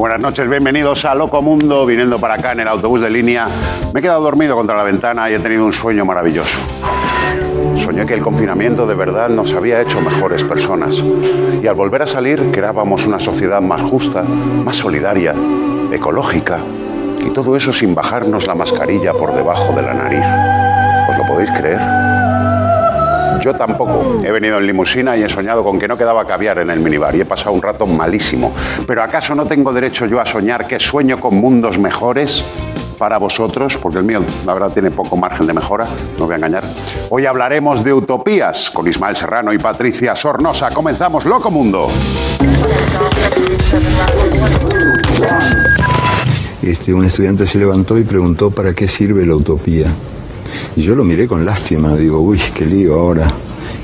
Buenas noches, bienvenidos a Loco Mundo, viniendo para acá en el autobús de línea. Me he quedado dormido contra la ventana y he tenido un sueño maravilloso. Soñé que el confinamiento de verdad nos había hecho mejores personas. Y al volver a salir, creábamos una sociedad más justa, más solidaria, ecológica. Y todo eso sin bajarnos la mascarilla por debajo de la nariz. ¿Os lo podéis creer? Yo tampoco. He venido en limusina y he soñado con que no quedaba caviar en el minibar y he pasado un rato malísimo. Pero ¿acaso no tengo derecho yo a soñar que sueño con mundos mejores? para vosotros, porque el mío, la verdad, tiene poco margen de mejora, no voy a engañar. Hoy hablaremos de utopías con Ismael Serrano y Patricia Sornosa. Comenzamos, Loco Mundo. Este, un estudiante se levantó y preguntó para qué sirve la utopía. Y yo lo miré con lástima, digo, uy, qué lío ahora.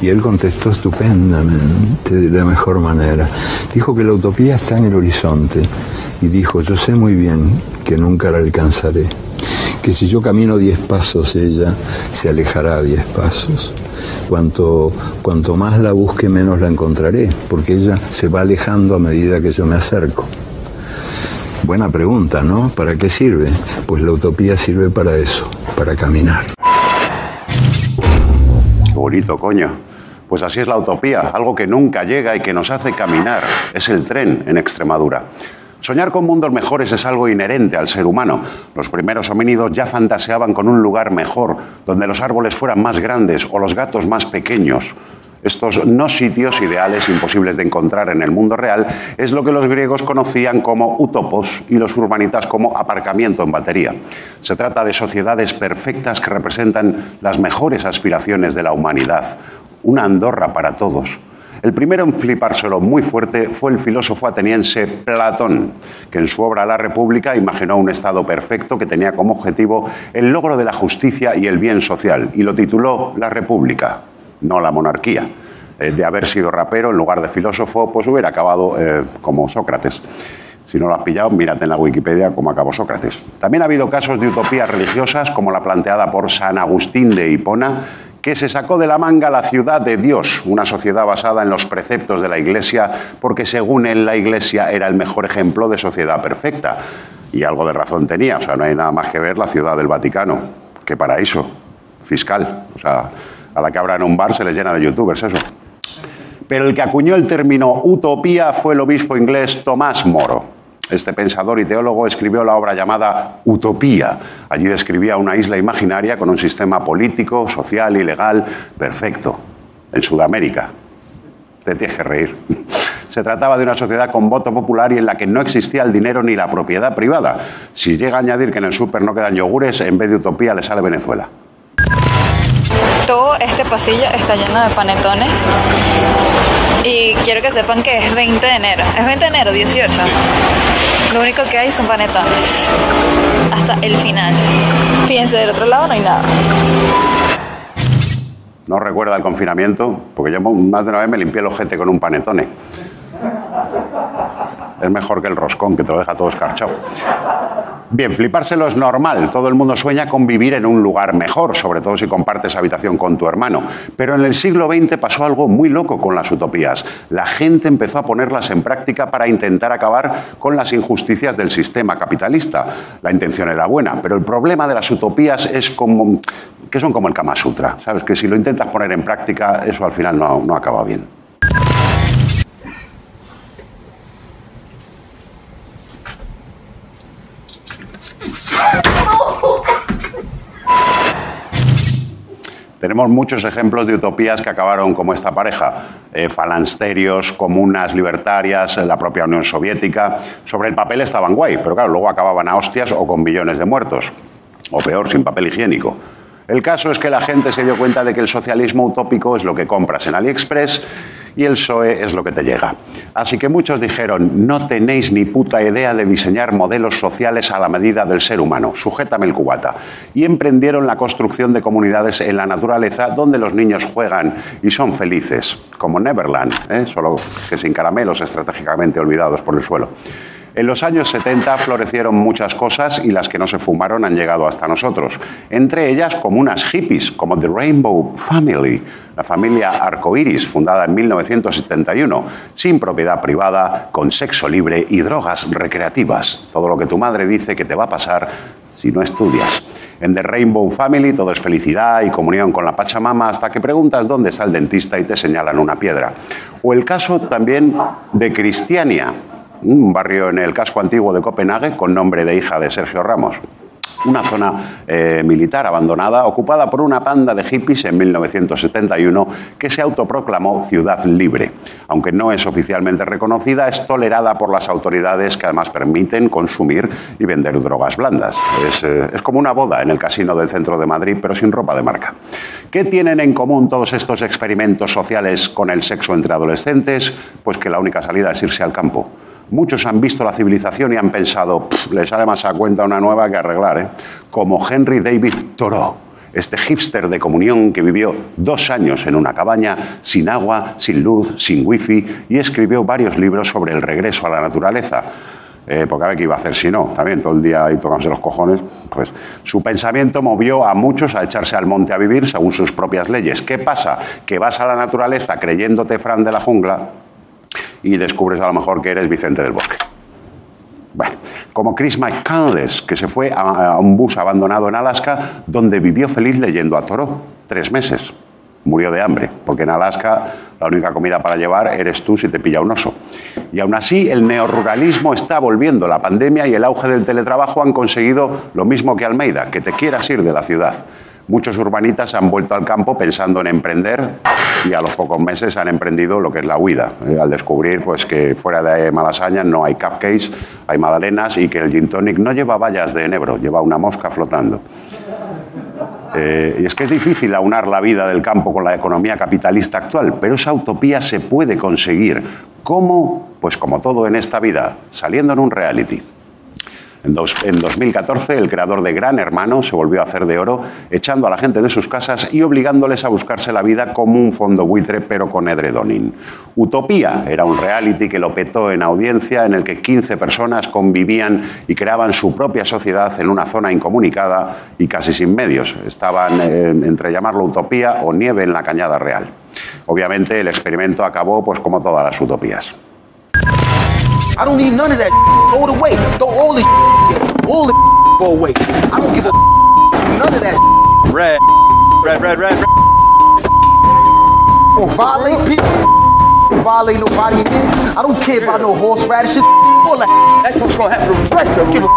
Y él contestó estupendamente, de la mejor manera. Dijo que la utopía está en el horizonte. Y dijo, yo sé muy bien que nunca la alcanzaré. Que si yo camino diez pasos, ella se alejará diez pasos. Cuanto, cuanto más la busque, menos la encontraré, porque ella se va alejando a medida que yo me acerco. Buena pregunta, ¿no? ¿Para qué sirve? Pues la utopía sirve para eso, para caminar. Qué bonito, coño. Pues así es la utopía, algo que nunca llega y que nos hace caminar. Es el tren en Extremadura. Soñar con mundos mejores es algo inherente al ser humano. Los primeros homínidos ya fantaseaban con un lugar mejor, donde los árboles fueran más grandes o los gatos más pequeños. Estos no sitios ideales imposibles de encontrar en el mundo real es lo que los griegos conocían como utopos y los urbanitas como aparcamiento en batería. Se trata de sociedades perfectas que representan las mejores aspiraciones de la humanidad, una Andorra para todos. El primero en flipárselo muy fuerte fue el filósofo ateniense Platón, que en su obra La República imaginó un Estado perfecto que tenía como objetivo el logro de la justicia y el bien social, y lo tituló La República, no la monarquía. Eh, de haber sido rapero en lugar de filósofo, pues hubiera acabado eh, como Sócrates. Si no lo has pillado, mírate en la Wikipedia cómo acabó Sócrates. También ha habido casos de utopías religiosas, como la planteada por San Agustín de Hipona, que se sacó de la manga la ciudad de Dios, una sociedad basada en los preceptos de la Iglesia, porque según él la Iglesia era el mejor ejemplo de sociedad perfecta. Y algo de razón tenía, o sea, no hay nada más que ver la ciudad del Vaticano. Qué paraíso fiscal. O sea, a la que abran un bar se les llena de youtubers, eso. Pero el que acuñó el término utopía fue el obispo inglés Tomás Moro. Este pensador y teólogo escribió la obra llamada Utopía. Allí describía una isla imaginaria con un sistema político, social y legal perfecto. En Sudamérica. Te tienes que reír. Se trataba de una sociedad con voto popular y en la que no existía el dinero ni la propiedad privada. Si llega a añadir que en el súper no quedan yogures, en vez de utopía le sale Venezuela. Todo este pasillo está lleno de panetones y quiero que sepan que es 20 de enero. Es 20 de enero, 18. Lo único que hay son panetones. Hasta el final. Fíjense, del otro lado no hay nada. No recuerda el confinamiento, porque yo más de una vez me limpié el ojete con un panetone. Es mejor que el roscón, que te lo deja todo escarchado. Bien, flipárselo es normal. Todo el mundo sueña con vivir en un lugar mejor, sobre todo si compartes habitación con tu hermano. Pero en el siglo XX pasó algo muy loco con las utopías. La gente empezó a ponerlas en práctica para intentar acabar con las injusticias del sistema capitalista. La intención era buena, pero el problema de las utopías es como que son como el Kama Sutra. Sabes que si lo intentas poner en práctica, eso al final no, no acaba bien. Tenemos muchos ejemplos de utopías que acabaron como esta pareja, eh, falansterios, comunas libertarias, la propia Unión Soviética. Sobre el papel estaban guay, pero claro, luego acababan a hostias o con millones de muertos, o peor, sin papel higiénico. El caso es que la gente se dio cuenta de que el socialismo utópico es lo que compras en AliExpress y el PSOE es lo que te llega. Así que muchos dijeron, no tenéis ni puta idea de diseñar modelos sociales a la medida del ser humano, sujétame el cubata. Y emprendieron la construcción de comunidades en la naturaleza donde los niños juegan y son felices, como Neverland, ¿eh? solo que sin caramelos estratégicamente olvidados por el suelo. En los años 70 florecieron muchas cosas y las que no se fumaron han llegado hasta nosotros. Entre ellas comunas hippies, como The Rainbow Family, la familia arcoiris, fundada en 1971, sin propiedad privada, con sexo libre y drogas recreativas. Todo lo que tu madre dice que te va a pasar si no estudias. En The Rainbow Family todo es felicidad y comunión con la Pachamama hasta que preguntas dónde está el dentista y te señalan una piedra. O el caso también de Cristiania, un barrio en el casco antiguo de Copenhague con nombre de hija de Sergio Ramos. Una zona eh, militar abandonada ocupada por una panda de hippies en 1971 que se autoproclamó ciudad libre. Aunque no es oficialmente reconocida, es tolerada por las autoridades que además permiten consumir y vender drogas blandas. Es, eh, es como una boda en el casino del centro de Madrid, pero sin ropa de marca. ¿Qué tienen en común todos estos experimentos sociales con el sexo entre adolescentes? Pues que la única salida es irse al campo. Muchos han visto la civilización y han pensado, le sale más a cuenta una nueva que arreglar, ¿eh? como Henry David Thoreau, este hipster de comunión que vivió dos años en una cabaña, sin agua, sin luz, sin wifi, y escribió varios libros sobre el regreso a la naturaleza. Eh, porque a ver qué iba a hacer si no, también todo el día ahí tocándose los cojones, pues su pensamiento movió a muchos a echarse al monte a vivir según sus propias leyes. ¿Qué pasa? Que vas a la naturaleza creyéndote Fran de la jungla y descubres a lo mejor que eres Vicente del Bosque. Bueno, como Chris McCandless, que se fue a, un bus abandonado en Alaska, donde vivió feliz leyendo a Toro, tres meses. Murió de hambre, porque en Alaska la única comida para llevar eres tú si te pilla un oso. Y aún así, el neoruralismo está volviendo. La pandemia y el auge del teletrabajo han conseguido lo mismo que Almeida, que te quieras ir de la ciudad. Muchos urbanitas han vuelto al campo pensando en emprender y a los pocos meses han emprendido lo que es la huida, eh, al descubrir pues, que fuera de Malasaña no hay cupcakes, hay magdalenas y que el gin tonic no lleva vallas de enebro, lleva una mosca flotando. Eh, y es que es difícil aunar la vida del campo con la economía capitalista actual, pero esa utopía se puede conseguir. ¿Cómo? Pues como todo en esta vida, saliendo en un reality. En, 2014, el creador de Gran Hermano se volvió a hacer de oro, echando a la gente de sus casas y obligándoles a buscarse la vida como un fondo buitre, pero con edredonin. Utopía era un reality que lo petó en audiencia, en el que 15 personas convivían y creaban su propia sociedad en una zona incomunicada y casi sin medios. Estaban eh, entre llamarlo utopía o nieve en la cañada real. Obviamente el experimento acabó pues como todas las utopías. I don't need none of that. Throw it away. Throw all this all the go away. I don't give a none of that. Red, red, red, red. Don't violate people. Don't violate nobody in there. I don't care about no horseradishes. All that. That's what's gonna happen to the rest of them. Give a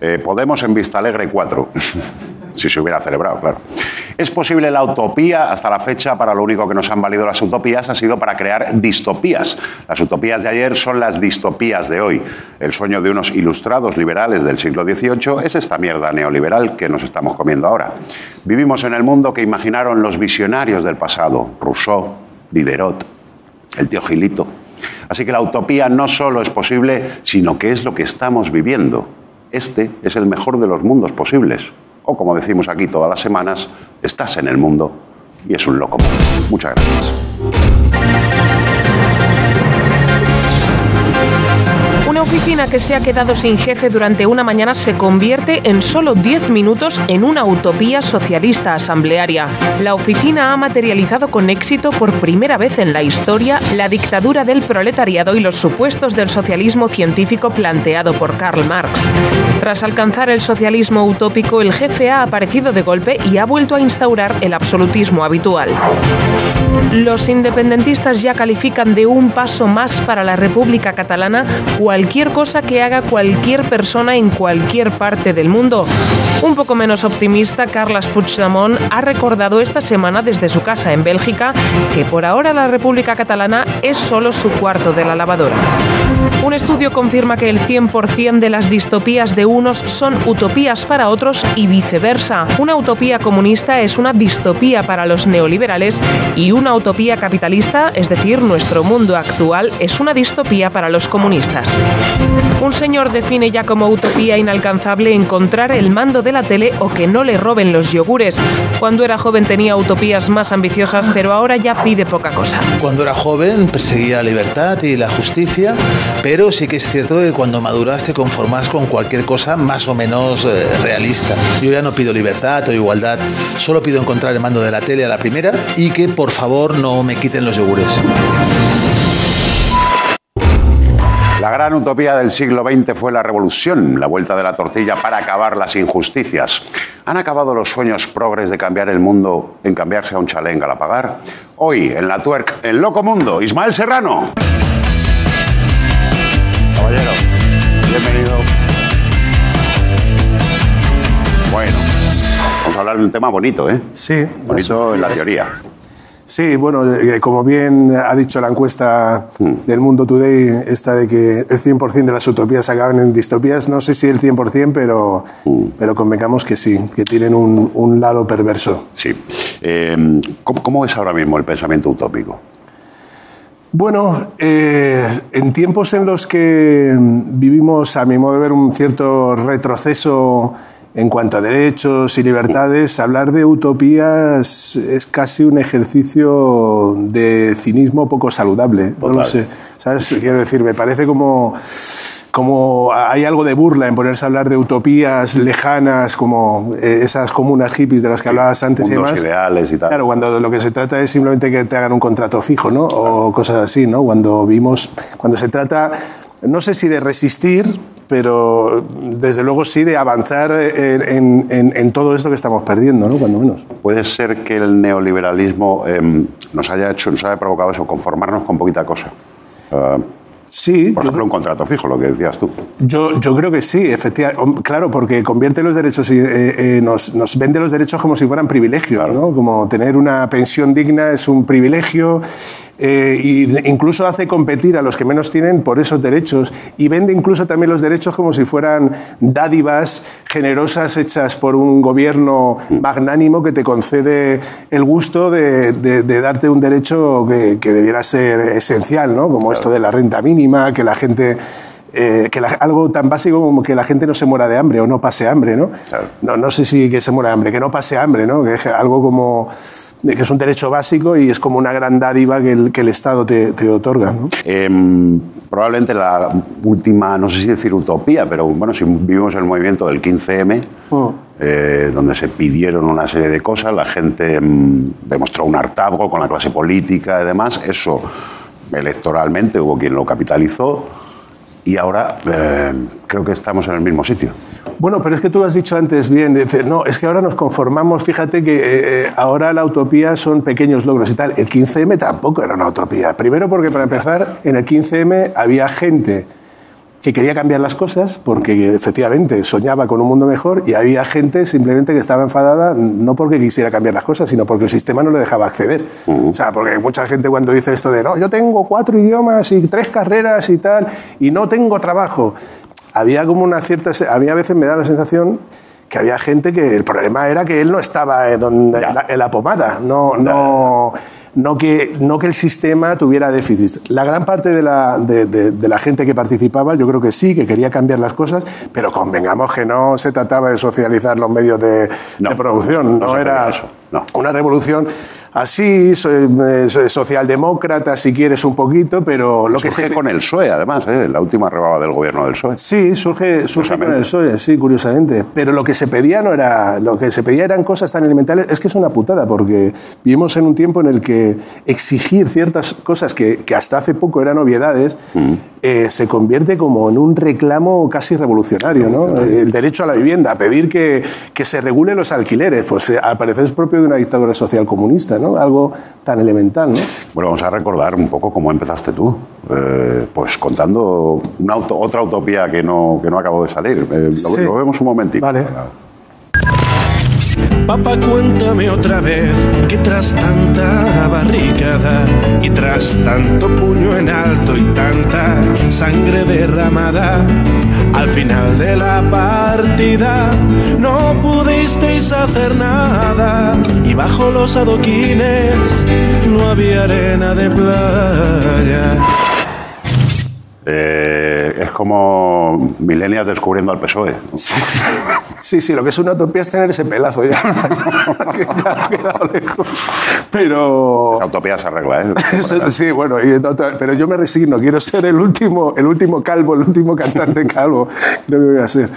eh, Podemos en Vista Alegre 4. si se hubiera celebrado, claro. ¿Es posible la utopía? Hasta la fecha, para lo único que nos han valido las utopías ha sido para crear distopías. Las utopías de ayer son las distopías de hoy. El sueño de unos ilustrados liberales del siglo XVIII es esta mierda neoliberal que nos estamos comiendo ahora. Vivimos en el mundo que imaginaron los visionarios del pasado, Rousseau, Diderot, el tío Gilito. Así que la utopía no solo es posible, sino que es lo que estamos viviendo. Este es el mejor de los mundos posibles o como decimos aquí todas las semanas, estás en el mundo y es un loco. Muchas gracias. Una oficina que se ha quedado sin jefe durante una mañana se convierte en solo 10 minutos en una utopía socialista asamblearia. La oficina ha materializado con éxito por primera vez en la historia la dictadura del proletariado y los supuestos del socialismo científico planteado por Karl Marx. Tras alcanzar el socialismo utópico, el jefe ha aparecido de golpe y ha vuelto a instaurar el absolutismo habitual. Los independentistas ya califican de un paso más para la República Catalana cualquier cualquier cosa que haga cualquier persona en cualquier parte del mundo. Un poco menos optimista, Carles Puigdemont ha recordado esta semana desde su casa en Bélgica que por ahora la República Catalana es solo su cuarto de la lavadora. Un estudio confirma que el 100% de las distopías de unos son utopías para otros y viceversa. Una utopía comunista es una distopía para los neoliberales y una utopía capitalista, es decir, nuestro mundo actual, es una distopía para los comunistas. Un señor define ya como utopía inalcanzable encontrar el mando de la tele o que no le roben los yogures. Cuando era joven tenía utopías más ambiciosas, pero ahora ya pide poca cosa. Cuando era joven perseguía la libertad y la justicia, pero sí que es cierto que cuando maduras te conformas con cualquier cosa más o menos eh, realista. Yo ya no pido libertad o igualdad, solo pido encontrar el mando de la tele a la primera y que por favor no me quiten los yogures. La gran utopía del siglo XX fue la revolución, la vuelta de la tortilla para acabar las injusticias. ¿Han acabado los sueños progres de cambiar el mundo en cambiarse a un chalé en Galapagar? Hoy, en la Twerk, el loco mundo, Ismael Serrano. Caballero, bienvenido. Bueno, vamos a hablar de un tema bonito, ¿eh? Sí. Bonito en la teoría. Sí, bueno, eh, como bien ha dicho la encuesta del Mundo Today, esta de que el 100% de las utopías acaban en distopías, no sé si el 100%, pero, pero convengamos que sí, que tienen un, un lado perverso. Sí. Eh, ¿cómo, cómo ves ahora mismo el pensamiento utópico? Bueno, eh, en tiempos en los que vivimos, a mi modo de ver, un cierto retroceso en cuanto a derechos y libertades, hablar de utopías es casi un ejercicio de cinismo poco saludable. No lo Total. sé. ¿Sabes? Quiero decir, me parece como, como hay algo de burla en ponerse a hablar de utopías lejanas, como eh, esas comunas hippies de las que hablabas antes y Mundos demás. ideales y tal. Claro, cuando lo que se trata es simplemente que te hagan un contrato fijo, ¿no? O cosas así, ¿no? Cuando vimos, cuando se trata, no sé si de resistir, pero desde luego sí de avanzar en, en- en- todo esto que estamos perdiendo, ¿no? Cuando menos. ¿Puede ser que el neoliberalismo eh, nos haya hecho, nos haya provocado eso, conformarnos con poquita cosa? Eh, Sí, por yo- ejemplo, un contrato fijo, lo que decías tú. Yo, yo creo que sí, efectivamente. Claro, porque convierte los derechos, eh, eh, nos, nos vende los derechos como si fueran privilegios, ¿no? Como tener una pensión digna es un privilegio eh, y incluso hace competir a los que menos tienen por esos derechos y vende incluso también los derechos como si fueran dádivas generosas hechas por un gobierno magnánimo que te concede el gusto de, de- de darte un derecho que, que debiera ser esencial, ¿no? Como esto de la renta mínima, que la gente eh, que la- algo tan básico como que la gente no se muera de hambre o no pase hambre, ¿no? Claro. No, no sé si que se muera de hambre, que no pase hambre, ¿no? Que es algo como que es un derecho básico y es como una gran dádiva que el, que el Estado te, te otorga, ¿no? Eh, probablemente la última, no sé si decir utopía, pero bueno, si vivimos el movimiento del 15M, Mm. eh, donde se pidieron una serie de cosas, la gente mm, demostró un hartazgo con la clase política y demás, eso electoralmente hubo quien lo capitalizó y ahora eh, creo que estamos en el mismo sitio. Bueno, pero es que tú has dicho antes bien, dices, no, es que ahora nos conformamos, fíjate que eh, eh, ahora la utopía son pequeños logros y tal. El 15M tampoco era una utopía. Primero porque para empezar, en el 15M había gente que quería cambiar las cosas porque efectivamente soñaba con un mundo mejor y había gente simplemente que estaba enfadada no porque quisiera cambiar las cosas, sino porque el sistema no le dejaba acceder. O sea, porque mucha gente cuando dice esto de, no, yo tengo cuatro idiomas y tres carreras y tal, y no tengo trabajo, había como una cierta... A mí a veces me da la sensación que había gente que el problema era que él no estaba en, donde- en la, en la pomada, no, no, no, que, no que el sistema tuviera déficits. La gran parte de la, de, de- de la gente que participaba, yo creo que sí, que quería cambiar las cosas, pero convengamos que no se trataba de socializar los medios de, No, de producción, no era eso, no. una revolución así, eh, so- socialdemócrata, si quieres un poquito, pero lo que Surge se... con el PSOE, además, ¿eh? la última rebaba del gobierno del PSOE. Sí, surge, surge con el PSOE, sí, curiosamente. Pero lo que se pedía no era, lo que se pedía eran cosas tan elementales. Es que es una putada, porque vivimos en un tiempo en el que exigir ciertas cosas que, que hasta hace poco eran obviedades eh, se convierte como en un reclamo casi revolucionario, ¿no? El derecho a la vivienda, pedir que, que se regule los alquileres, pues eh, al parecer es propio de una dictadura social comunista, vida, ¿no? Algo tan elemental, ¿no? Bueno, vamos a recordar un poco cómo empezaste tú. Eh, pues contando una auto- otra utopía que no, que no acabó de salir. Eh, lo, Sí. lo vemos un momentito. Vale. Papá, cuéntame otra vez que tras tanta barricada y tras tanto puño en alto y tanta sangre derramada, al final de la partida no pudisteis hacer nada y bajo los adoquines no había arena de playa. Eh, es como millennials descubriendo al PSOE. Sí, sí, lo que es una utopía es tener ese pelazo ya, que ya ha quedado lejos. Pero... Esa utopía se arregla, ¿eh? Eso- sí, bueno, y no- pero yo me resigno, quiero ser el último, el último calvo, el último cantante calvo, creo que voy a ser.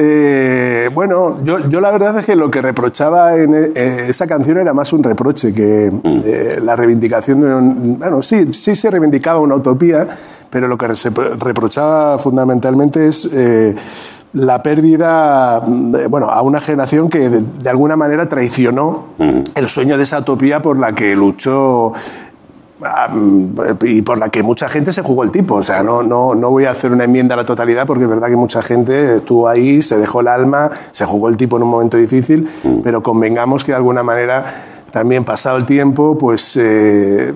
Eh, bueno, yo, yo la verdad es que lo que reprochaba en eh, esa canción era más un reproche que eh, la reivindicación de un... Bueno, sí, sí se reivindicaba una utopía, pero lo que se reprochaba fundamentalmente es... eh, la pérdida, mm, bueno, a una generación que de, de alguna manera traicionó el sueño de esa utopía por la que luchó mm, y por la que mucha gente se jugó el tipo. O sea, no, no, no voy a hacer una enmienda a la totalidad porque es verdad que mucha gente estuvo ahí, se dejó el alma, se jugó el tipo en un momento difícil, pero convengamos que de alguna manera también pasado el tiempo, pues... eh,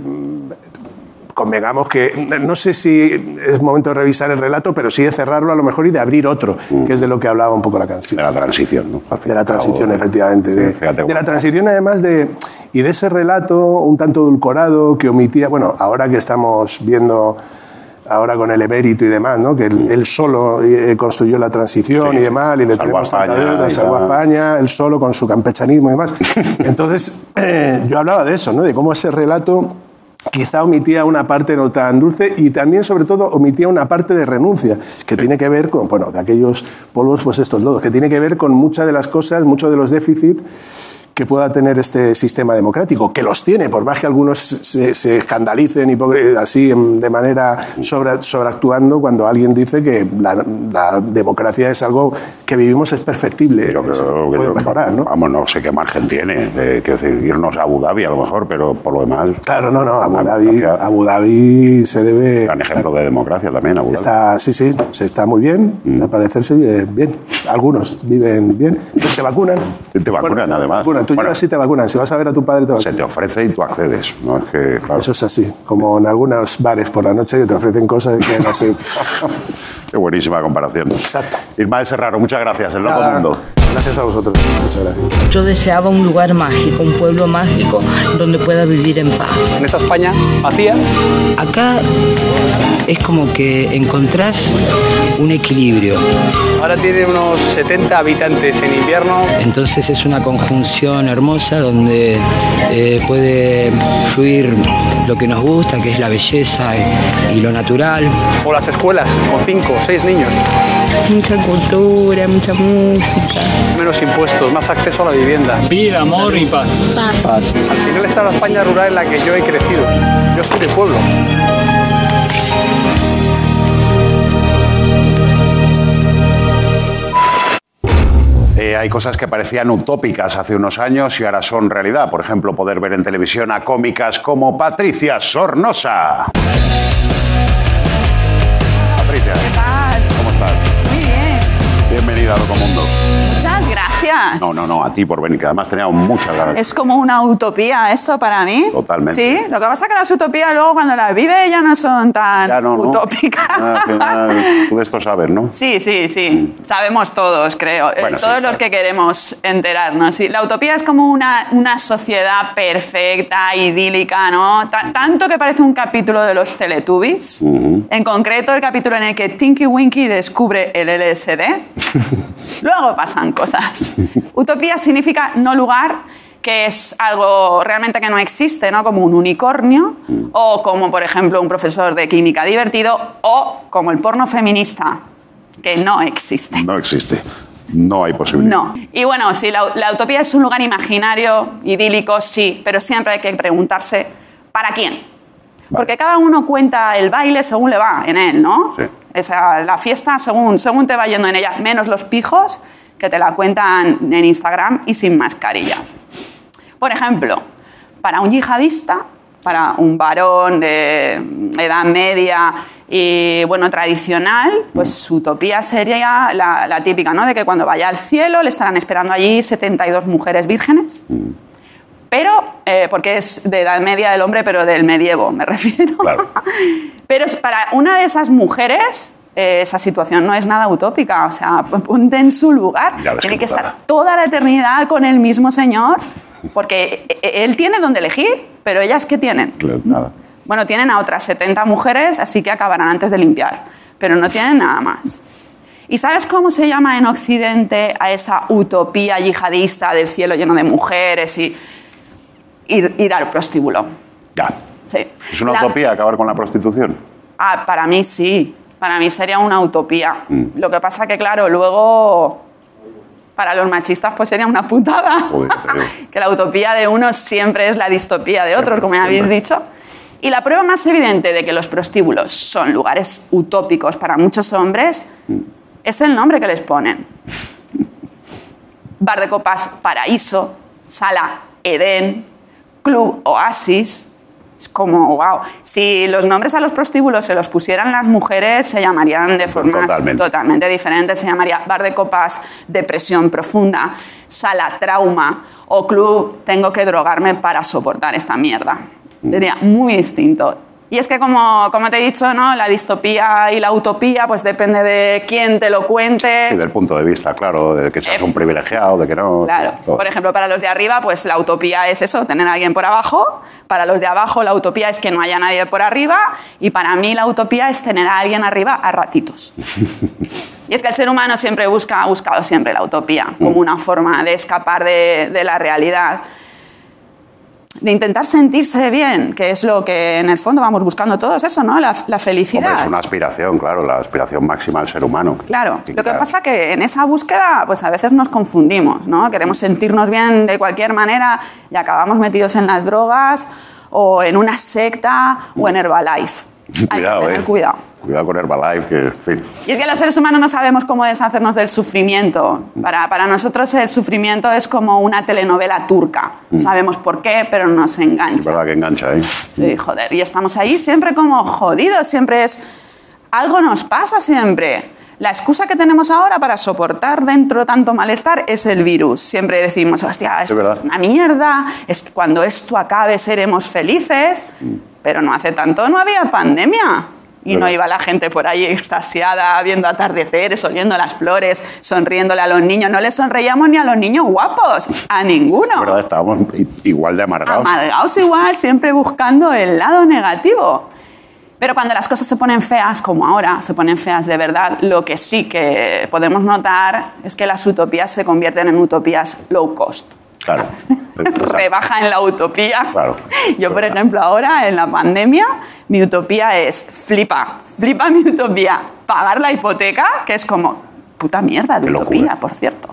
convengamos que no sé si es momento de revisar el relato, pero sí de cerrarlo a lo mejor y de abrir otro, que es de lo que hablaba un poco la canción. De la transición, ¿no? De la transición, efectivamente. De, fíjate, de la transición, además, de, y de ese relato un tanto edulcorado que omitía, bueno, ahora que estamos viendo, ahora con el emérito y demás, ¿no? que él, él solo eh, construyó la transición Sí. y demás, y le tenemos tanta deuda, salvó a. España, él solo con su campechanismo y demás. Entonces, eh, yo hablaba de eso, ¿no? de cómo ese relato quizá omitía una parte no tan dulce y también, sobre todo, omitía una parte de renuncia, que tiene que ver con, bueno, de aquellos polvos, pues estos lodos, que tiene que ver con muchas de las cosas, muchos de los déficits que pueda tener este sistema democrático, que los tiene, por más que algunos se, se escandalicen así de manera sobre, sobreactuando cuando alguien dice que la, la democracia es algo que vivimos es perfectible, Yo creo que puede yo- mejorar, ¿no? Vamos, no sé qué margen tiene. eh, quiero decir, irnos a Abu Dhabi a lo mejor, pero por lo demás. Claro, no, no, Abu Dhabi, Abu Dhabi se debe... Gran ejemplo de democracia también, Abu Dhabi. Está, sí, sí, se está muy bien, Mm. al parecer se vive bien. Algunos viven bien. Te vacunan. Te vacunan, además. Vacunan. Tú Bueno. llegas y te vacunan. Si vas a ver a tu padre, te Se vacunan. te ofrece y tú accedes. No es que, claro, Eso es así, como en algunos bares por la noche que te ofrecen cosas que no sé. qué buenísima comparación. Exacto. Ismael Serraro, muchas gracias. El loco mundo. Gracias a vosotros. Muchas gracias. Yo deseaba un lugar mágico, un pueblo mágico donde pueda vivir en paz. en esa España vacía. Acá es como que encontrás un equilibrio. Ahora tiene unos 70 habitantes en invierno. Entonces es una conjunción hermosa donde eh, puede fluir lo que nos gusta, que es la belleza y, y lo natural. O las escuelas con 5 o 6 niños. Mucha cultura, mucha música. Menos impuestos, más acceso a la vivienda. Vida, amor y paz. Al final está la España rural en la que yo he crecido. Yo soy de pueblo. Eh, hay cosas que parecían utópicas hace unos años y ahora son realidad. Por ejemplo, poder ver en televisión a cómicas como Patricia Sornosa. Patricia, ¿cómo estás? Muy bien. Bienvenida a Loco Mundo. Muchas gracias. No, no, no, a ti por venir, que además teníamos muchas ganas. Es como una utopía esto para mí. Totalmente. Sí, lo que pasa es que las utopías luego cuando las vive ya no son tan Ya no, ¿no? utópicas. Ah, al final, tú de esto sabes, ¿no? Sí, sí, sí. Sabemos todos, creo. Eh, sí, todos los claro. que queremos enterarnos. Sí. La utopía es como una, una sociedad perfecta, idílica, ¿no? Ta- tanto que parece un capítulo de los Teletubbies. En concreto, el capítulo en el que Tinky Winky descubre el LSD. Luego pasan cosas. Utopía significa no lugar, que es algo realmente que no existe, ¿no? Como un unicornio, o como, por ejemplo, un profesor de química divertido, o como el porno feminista, que no existe. No existe. No hay posibilidad. No. Y bueno, si la, la utopía es un lugar imaginario, idílico, sí, pero siempre hay que preguntarse, ¿para quién? Porque cada uno cuenta el baile según le va en él, ¿no? Sí. Esa, la fiesta según, según te va yendo en ella, menos los pijos que te la cuentan en Instagram y sin mascarilla. Por ejemplo, Para un yihadista, para un varón de edad media y bueno, tradicional, pues su utopía sería la, la típica, ¿no? De que cuando vaya al cielo le estarán esperando allí 72 mujeres vírgenes. Pero, eh, porque es de edad media del hombre, pero del medievo, me refiero. pero es- para una de esas mujeres, eh, esa situación no es nada utópica. O sea, ponte en su lugar. Tiene que estar toda la eternidad con el mismo señor, porque e- e- él tiene donde elegir, pero ellas, ¿qué tienen? Claro, Nada. Bueno, tienen a otras 70 mujeres, así que acabarán antes de limpiar, pero no tienen nada más. ¿Y sabes cómo se llama en Occidente a esa utopía yihadista del cielo lleno de mujeres y ir, ir al prostíbulo? Ya. Sí. ¿Es una La- utopía acabar con la prostitución? Ah, para mí sí, para mí sería una utopía. Mm. Lo que pasa que, claro, luego para los machistas pues sería una putada. Joder, que la utopía de unos siempre es la distopía de otros, como ya habéis dicho. Y la prueba más evidente de que los prostíbulos son lugares utópicos para muchos hombres es el nombre que les ponen. Bar de copas Paraíso, Sala Edén, Club Oasis. Es como, wow. Si los nombres a los prostíbulos se los pusieran las mujeres, se llamarían de formas Totalmente. totalmente diferentes. Se llamaría Bar de copas Depresión Profunda, Sala Trauma o Club Tengo que drogarme para soportar esta mierda. Sería muy distinto. Y es que, como, como te he dicho, ¿no? la distopía y la utopía pues depende de quién te lo cuente. Sí, del punto de vista, claro, de que seas un privilegiado, de que no. Eh, Claro. todo. Por ejemplo, para los de arriba, pues la utopía es eso, tener a alguien por abajo. Para los de abajo, la utopía es que no haya nadie por arriba. Y para mí, la utopía es tener a alguien arriba a ratitos. Y es que el ser humano siempre busca, ha buscado siempre la utopía como una forma de escapar de, de la realidad. De intentar sentirse bien, que es lo que en el fondo vamos buscando todos, eso, ¿no? La, la felicidad. Hombre, es una aspiración, claro, la aspiración máxima del ser humano. Claro, Y lo que pasa que en esa búsqueda pues a veces nos confundimos, ¿no? Queremos sentirnos bien de cualquier manera y acabamos metidos en las drogas o en una secta o en Herbalife. Hay que Cuidado, tener eh. cuidado. Cuidado con Herbalife, que, en fin. Y es que los seres humanos no sabemos cómo deshacernos del sufrimiento. Para, para nosotros el sufrimiento es como una telenovela turca. No sabemos por qué, pero nos Es engancha. verdad que engancha, ¿eh? Sí, joder, y estamos ahí siempre como jodidos, siempre es... Algo nos pasa siempre. La excusa que tenemos ahora para soportar dentro tanto malestar es el virus. Siempre decimos, hostia, es una mierda, es, cuando esto acabe seremos felices, pero no hace tanto no había pandemia. Y no iba la gente por ahí extasiada, viendo atardeceres, oyendo las flores, sonriéndole a los niños. No les sonreíamos ni a los niños guapos, a ninguno. Verdad, estábamos igual de amargados. Amargados igual, siempre buscando el lado negativo. Pero cuando las cosas se ponen feas, como ahora, se ponen feas de verdad, lo que sí que podemos notar es que las utopías se convierten en utopías low cost. Claro. Rebaja en la utopía. Claro. Yo, por ejemplo, ahora en la pandemia, mi utopía es flipa, flipa mi utopía. Pagar la hipoteca, que es como puta mierda de Qué utopía, locura. por cierto.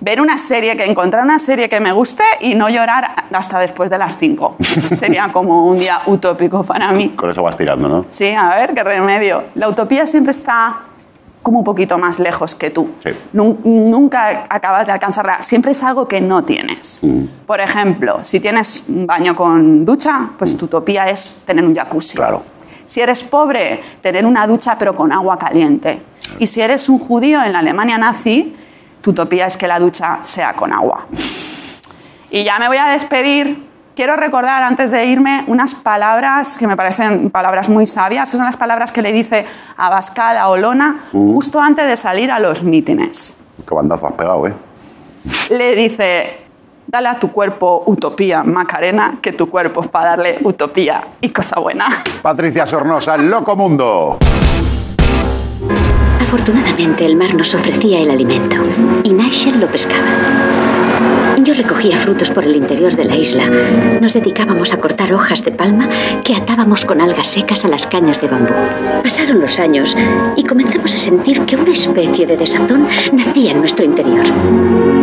Ver una serie, que encontrar una serie que me guste y no llorar hasta después de las 5. Sería como un día utópico para mí. Con eso vas tirando, ¿no? Sí, a ver, qué remedio. La utopía siempre está como un poquito más lejos que tú. Sí. Nun- Nunca acabas de alcanzarla. Siempre es algo que no tienes. Por ejemplo, si tienes un baño con ducha, pues tu utopía es tener un jacuzzi. Claro. Si eres pobre, tener una ducha pero con agua caliente. Y si eres un judío en la Alemania nazi, tu utopía es que la ducha sea con agua. Y ya me voy a despedir. Quiero recordar antes de irme unas palabras que me parecen palabras muy sabias. Son las palabras que le dice Abascal a Olona justo antes de salir a los mítines. Qué bandazo has pegado, ¿eh? Le dice, dale a tu cuerpo utopía, Macarena, que tu cuerpo es para darle utopía y cosa buena. Patricia Sornosa, Loco Mundo. Afortunadamente el mar nos ofrecía el alimento y Nigel lo pescaba. Yo recogía frutos por el interior de la isla. Nos dedicábamos a cortar hojas de palma que atábamos con algas secas a las cañas de bambú. Pasaron los años y comenzamos a sentir que una especie de desazón nacía en nuestro interior.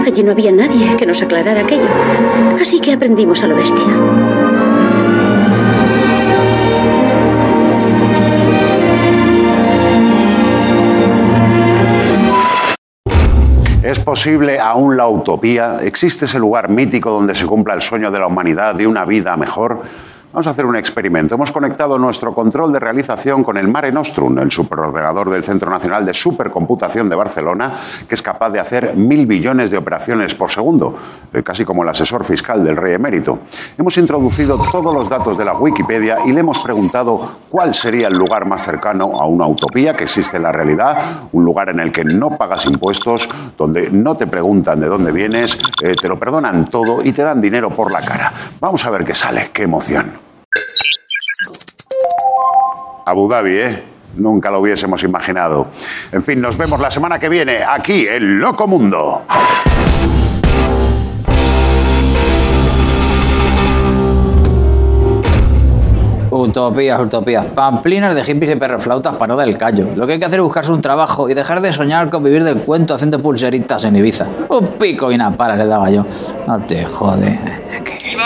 Allí no había nadie que nos aclarara aquello. Así que aprendimos a lo bestia. ¿Es posible aún la utopía? ¿Existe ese lugar mítico donde se cumpla el sueño de la humanidad de una vida mejor? Vamos a hacer un experimento. Hemos conectado nuestro control de realización con el Mare Nostrum, el superordenador del Centro Nacional de Supercomputación de Barcelona, que es capaz de hacer mil billones de operaciones por segundo, eh, casi como el asesor fiscal del rey emérito. Hemos introducido todos los datos de la Wikipedia y le hemos preguntado cuál sería el lugar más cercano a una utopía que existe en la realidad, un lugar en el que no pagas impuestos, donde no te preguntan de dónde vienes, eh, te lo perdonan todo y te dan dinero por la cara. Vamos a ver qué sale, qué emoción. Abu Dhabi, ¿eh? Nunca lo hubiésemos imaginado. En fin, nos vemos la semana que viene aquí en Loco Mundo. Utopías, utopías. Pamplinas de hippies y perroflautas para no del callo. Lo que hay que hacer es buscarse un trabajo y dejar de soñar con vivir del cuento haciendo pulseritas en Ibiza. Un pico y una para le daba yo. No te jode.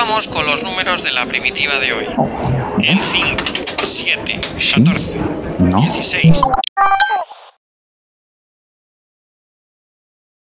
Vamos con los números de la primitiva de hoy. El 5, 7, 14, 16,